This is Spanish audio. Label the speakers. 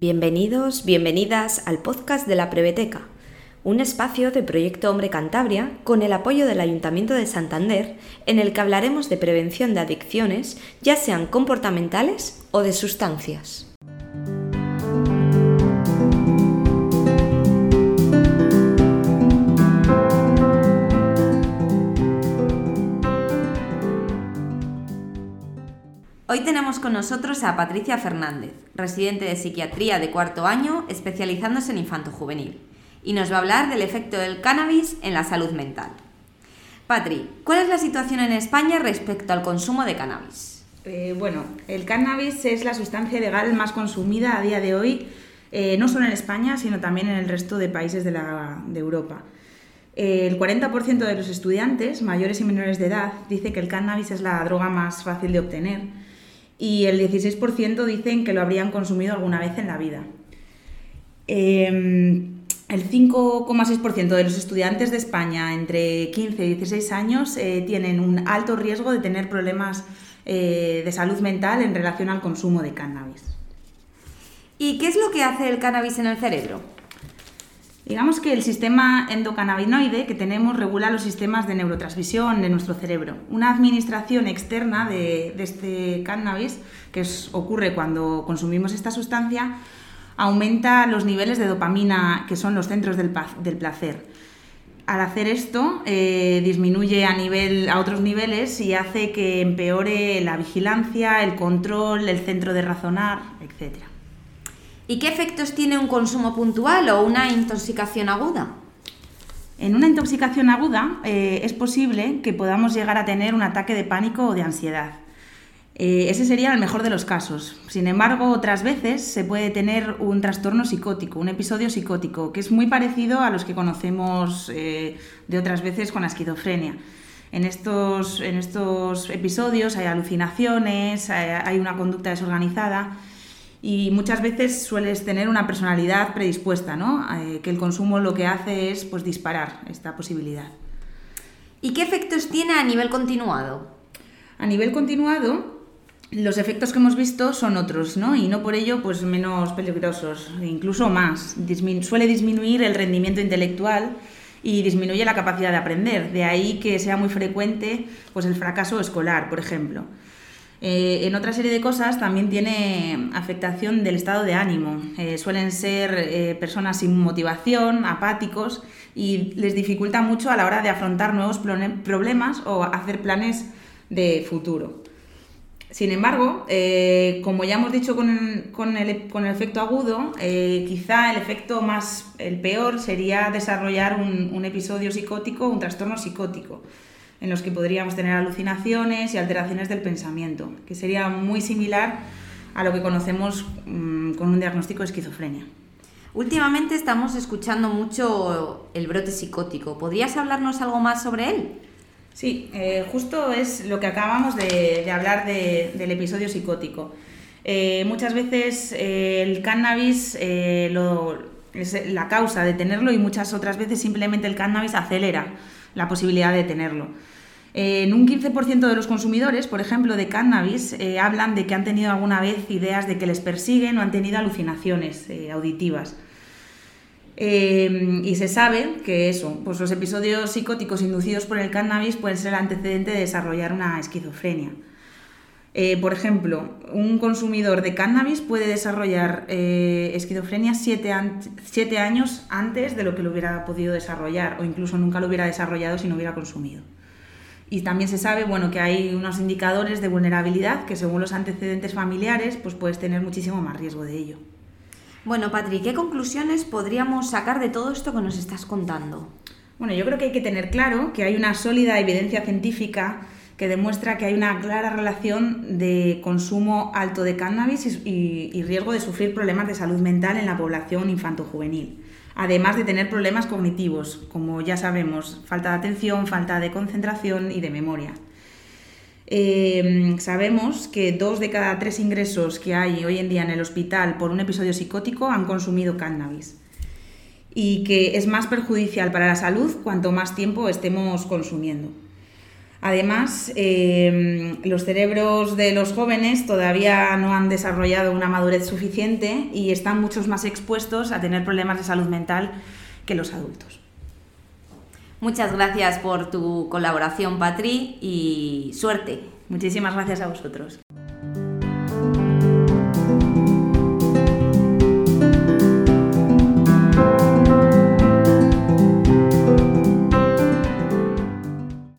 Speaker 1: Bienvenidos, bienvenidas al podcast de la Preveteca, un espacio de Proyecto Hombre Cantabria con el apoyo del Ayuntamiento de Santander en el que hablaremos de prevención de adicciones, ya sean comportamentales o de sustancias. Hoy tenemos con nosotros a Patricia Fernández, residente de psiquiatría de cuarto año, especializándose en infanto juvenil, y nos va a hablar del efecto del cannabis en la salud mental. Patri, ¿cuál es la situación en España respecto al consumo de cannabis?
Speaker 2: Eh, bueno, el cannabis es la sustancia legal más consumida a día de hoy, eh, no solo en España, sino también en el resto de países de, de Europa. Eh, el 40% de los estudiantes, mayores y menores de edad, dice que el cannabis es la droga más fácil de obtener y el 16% dicen que lo habrían consumido alguna vez en la vida. Em, el 5,6% de los estudiantes de España entre 15 y 16 años eh, tienen un alto riesgo de tener problemas eh, de salud mental en relación al consumo de cannabis.
Speaker 1: ¿Y qué es lo que hace el cannabis en el cerebro?
Speaker 2: Digamos que el sistema endocannabinoide que tenemos regula los sistemas de neurotransmisión de nuestro cerebro. Una administración externa de, este cannabis, que ocurre cuando consumimos esta sustancia, aumenta los niveles de dopamina, que son los centros del, placer. Al hacer esto, eh, disminuye a, nivel, a otros niveles y hace que empeore la vigilancia, el control, el centro de razonar, etc.
Speaker 1: ¿Y qué efectos tiene un consumo puntual o una intoxicación aguda?
Speaker 2: En una intoxicación aguda eh, es posible que podamos llegar a tener un ataque de pánico o de ansiedad. Eh, ese sería el mejor de los casos. Sin embargo, otras veces se puede tener un trastorno psicótico, un episodio psicótico, que es muy parecido a los que conocemos eh, de otras veces con la esquizofrenia. En estos, en estos episodios hay alucinaciones, hay una conducta desorganizada y muchas veces sueles tener una personalidad predispuesta, ¿no? Eh, que el consumo lo que hace es pues, disparar esta posibilidad.
Speaker 1: ¿Y qué efectos tiene a nivel continuado?
Speaker 2: A nivel continuado, los efectos que hemos visto son otros, ¿no? Y no por ello pues, menos peligrosos, incluso más. suele disminuir el rendimiento intelectual y disminuye la capacidad de aprender. De ahí que sea muy frecuente pues, el fracaso escolar, por ejemplo. Eh, en otra serie de cosas también tiene afectación del estado de ánimo. Eh, suelen ser eh, personas sin motivación, apáticos y les dificulta mucho a la hora de afrontar nuevos problemas o hacer planes de futuro. Sin embargo, como ya hemos dicho con, el, efecto agudo, quizá el efecto más, el peor sería desarrollar un episodio psicótico, un trastorno psicótico en los que podríamos tener alucinaciones y alteraciones del pensamiento, que sería muy similar a lo que conocemos mm, con un diagnóstico de esquizofrenia.
Speaker 1: Últimamente estamos escuchando mucho el brote psicótico. ¿Podrías hablarnos algo más sobre él?
Speaker 2: Sí, eh, justo es lo que acabamos de, hablar del episodio psicótico. Eh, muchas veces eh, el cannabis es la causa de tenerlo y muchas otras veces simplemente el cannabis acelera la posibilidad de tenerlo. En un 15% de los consumidores, por ejemplo, de cannabis, eh, hablan de que han tenido alguna vez ideas de que les persiguen o han tenido alucinaciones eh, auditivas. Eh, y se sabe que eso, pues los episodios psicóticos inducidos por el cannabis pueden ser el antecedente de desarrollar una esquizofrenia. Por ejemplo, un consumidor de cannabis puede desarrollar esquizofrenia siete, siete años antes de lo que lo hubiera podido desarrollar o incluso nunca lo hubiera desarrollado si no hubiera consumido. Y también se sabe bueno, que hay unos indicadores de vulnerabilidad que según los antecedentes familiares pues puedes tener muchísimo más riesgo de ello.
Speaker 1: Bueno, Patri, ¿qué conclusiones podríamos sacar de todo esto que nos estás contando?
Speaker 2: Bueno, yo creo que hay que tener claro que hay una sólida evidencia científica que demuestra que hay una clara relación de consumo alto de cannabis y, riesgo de sufrir problemas de salud mental en la población infanto-juvenil además de tener problemas cognitivos, como ya sabemos, falta de atención, falta de concentración y de memoria. Eh, sabemos que dos de cada tres ingresos que hay hoy en día en el hospital por un episodio psicótico han consumido cannabis y que es más perjudicial para la salud cuanto más tiempo estemos consumiendo. Además, eh, los cerebros de los jóvenes todavía no han desarrollado una madurez suficiente y están muchos más expuestos a tener problemas de salud mental que los adultos.
Speaker 1: Muchas gracias por tu colaboración, Patri, y suerte.
Speaker 2: Muchísimas gracias a vosotros.